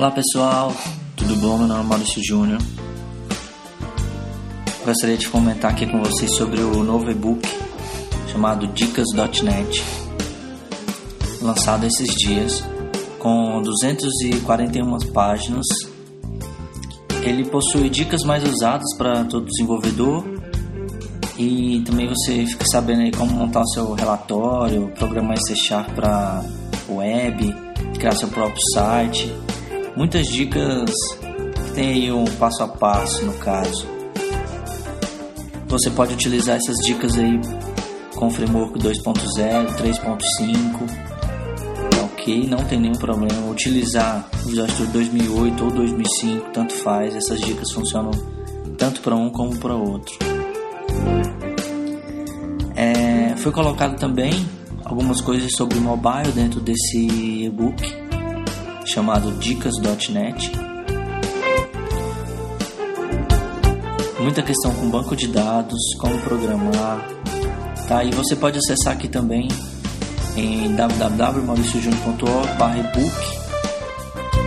Olá pessoal, tudo bom? Meu nome é Maurício Júnior. Gostaria de comentar aqui com vocês sobre o novo e-book chamado Dicas.net, lançado esses dias, com 241 páginas. Ele possui dicas mais usadas para todo desenvolvedor e também você fica sabendo aí como montar o seu relatório, programar C Sharp para web, criar seu próprio site muitas dicas que tem aí um passo a passo no caso. Você pode utilizar essas dicas aí com o framework 2.0, 3.5, ok, não tem nenhum problema. Utilizar o Visual Studio 2008 ou 2005, tanto faz, essas dicas funcionam tanto para um como para outro. É, foi colocado também algumas coisas sobre mobile dentro desse e-book chamado Dicas.net. Muita questão com banco de dados, como programar. Tá? E você pode acessar aqui também em www.mauriciojunior.org barra ebook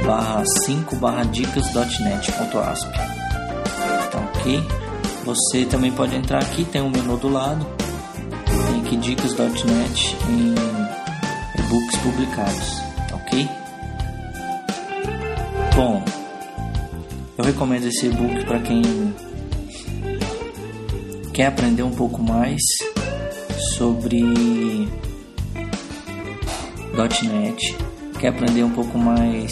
barra 5 barra dicas.net.asp Tá ok? Você também pode entrar aqui, tem um menu do lado, tem aqui dicas.net em e-books publicados, tá ok? Bom, eu recomendo esse e-book para quem quer aprender um pouco mais sobre .NET, quer aprender um pouco mais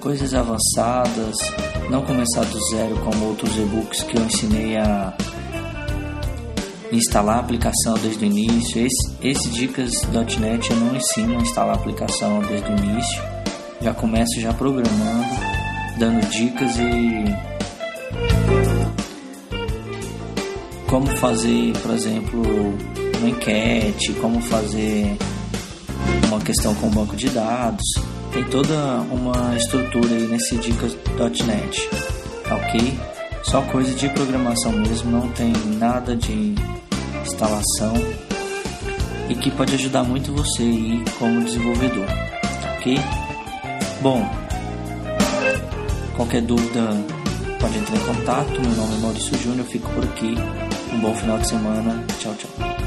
coisas avançadas, não começar do zero como outros e-books que eu ensinei a instalar a aplicação desde o início. Esse, esse Dicas.NET eu não ensino a instalar a aplicação desde o início, já começo já programando dando dicas e como fazer, por exemplo, uma enquete, como fazer uma questão com banco de dados. Tem toda uma estrutura aí nesse dicas.net, tá ok? Só coisa de programação mesmo, não tem nada de instalação e que pode ajudar muito você aí como desenvolvedor, tá ok? Bom, Qualquer dúvida pode entrar em contato. Meu nome é Maurício Júnior, fico por aqui. Um bom final de semana. Tchau, tchau.